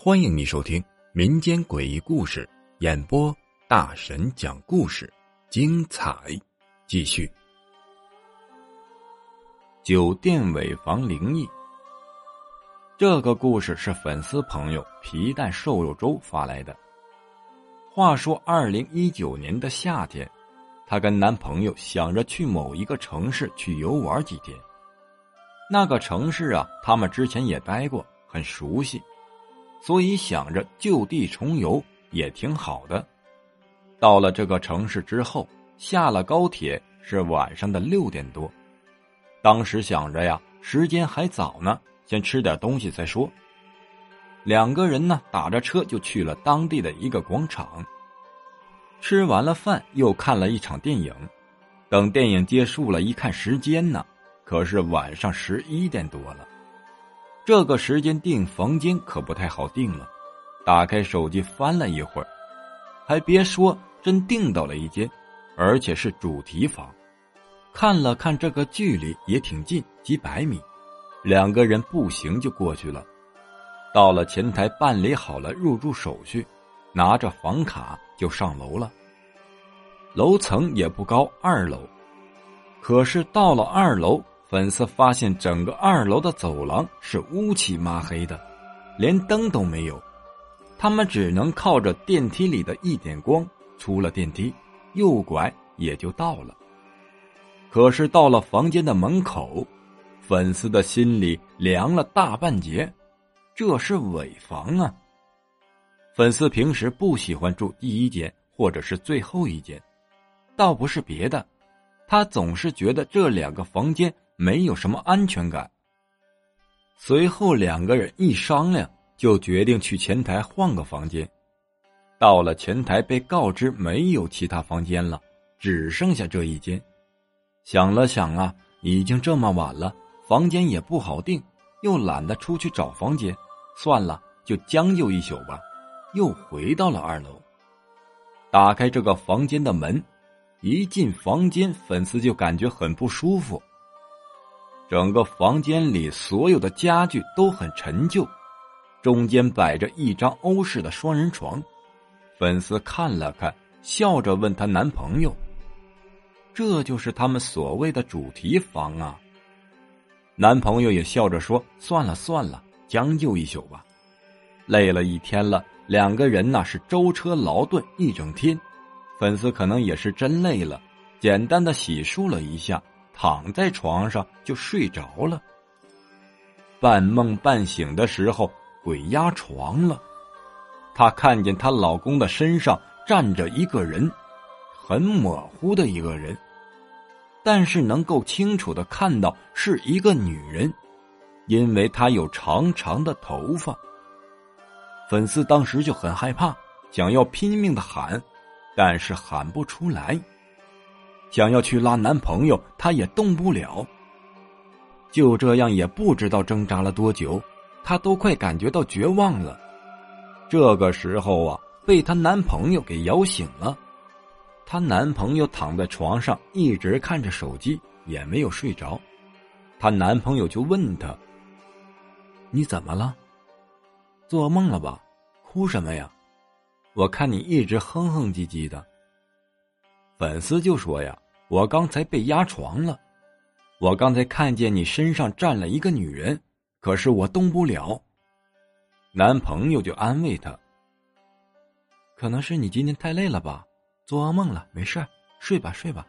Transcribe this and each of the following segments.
欢迎你收听民间诡异故事演播，大神讲故事，精彩继续。酒店尾房灵异，这个故事是粉丝朋友皮蛋瘦肉粥发来的。话说，二零一九年的夏天，她跟男朋友想着去某一个城市去游玩几天。那个城市啊，他们之前也待过，很熟悉。所以想着就地重游也挺好的。到了这个城市之后，下了高铁是晚上的六点多。当时想着呀，时间还早呢，先吃点东西再说。两个人呢，打着车就去了当地的一个广场。吃完了饭，又看了一场电影。等电影结束了，一看时间呢，可是晚上十一点多了。这个时间订房间可不太好订了，打开手机翻了一会儿，还别说，真订到了一间，而且是主题房。看了看这个距离也挺近，几百米，两个人步行就过去了。到了前台办理好了入住手续，拿着房卡就上楼了。楼层也不高，二楼，可是到了二楼。粉丝发现整个二楼的走廊是乌漆抹黑的，连灯都没有，他们只能靠着电梯里的一点光出了电梯，右拐也就到了。可是到了房间的门口，粉丝的心里凉了大半截，这是尾房啊！粉丝平时不喜欢住第一间或者是最后一间，倒不是别的，他总是觉得这两个房间。没有什么安全感。随后两个人一商量，就决定去前台换个房间。到了前台，被告知没有其他房间了，只剩下这一间。想了想啊，已经这么晚了，房间也不好订，又懒得出去找房间，算了，就将就一宿吧。又回到了二楼，打开这个房间的门，一进房间，粉丝就感觉很不舒服。整个房间里所有的家具都很陈旧，中间摆着一张欧式的双人床。粉丝看了看，笑着问她男朋友：“这就是他们所谓的主题房啊？”男朋友也笑着说：“算了算了，将就一宿吧。累了一天了，两个人那是舟车劳顿一整天。粉丝可能也是真累了，简单的洗漱了一下。”躺在床上就睡着了。半梦半醒的时候，鬼压床了。她看见她老公的身上站着一个人，很模糊的一个人，但是能够清楚的看到是一个女人，因为她有长长的头发。粉丝当时就很害怕，想要拼命的喊，但是喊不出来。想要去拉男朋友，她也动不了。就这样，也不知道挣扎了多久，她都快感觉到绝望了。这个时候啊，被她男朋友给摇醒了。她男朋友躺在床上，一直看着手机，也没有睡着。她男朋友就问她：“你怎么了？做梦了吧？哭什么呀？我看你一直哼哼唧唧的。”粉丝就说呀：“我刚才被压床了，我刚才看见你身上站了一个女人，可是我动不了。”男朋友就安慰她：“可能是你今天太累了吧，做噩梦了，没事睡吧睡吧。”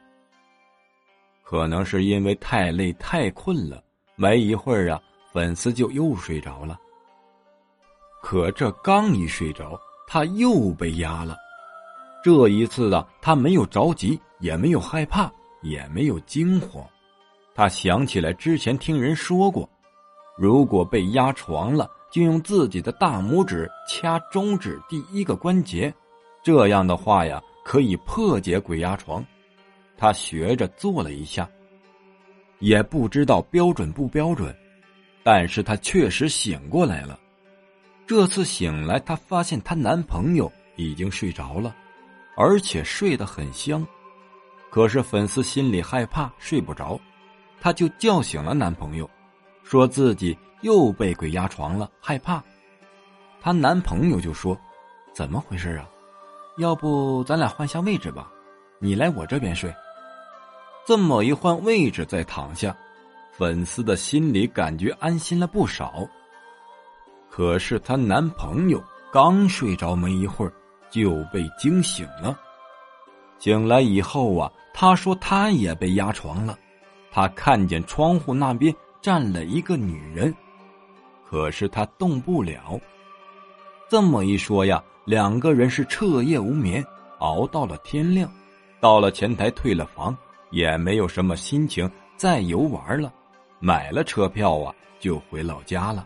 可能是因为太累太困了，没一会儿啊，粉丝就又睡着了。可这刚一睡着，他又被压了。这一次啊，他没有着急，也没有害怕，也没有惊慌。他想起来之前听人说过，如果被压床了，就用自己的大拇指掐中指第一个关节，这样的话呀，可以破解鬼压床。他学着做了一下，也不知道标准不标准，但是他确实醒过来了。这次醒来，她发现她男朋友已经睡着了。而且睡得很香，可是粉丝心里害怕，睡不着，她就叫醒了男朋友，说自己又被鬼压床了，害怕。她男朋友就说：“怎么回事啊？要不咱俩换下位置吧，你来我这边睡。”这么一换位置再躺下，粉丝的心里感觉安心了不少。可是她男朋友刚睡着没一会儿，就被惊醒了。醒来以后啊，他说他也被压床了。他看见窗户那边站了一个女人，可是他动不了。这么一说呀，两个人是彻夜无眠，熬到了天亮，到了前台退了房，也没有什么心情再游玩了，买了车票啊，就回老家了。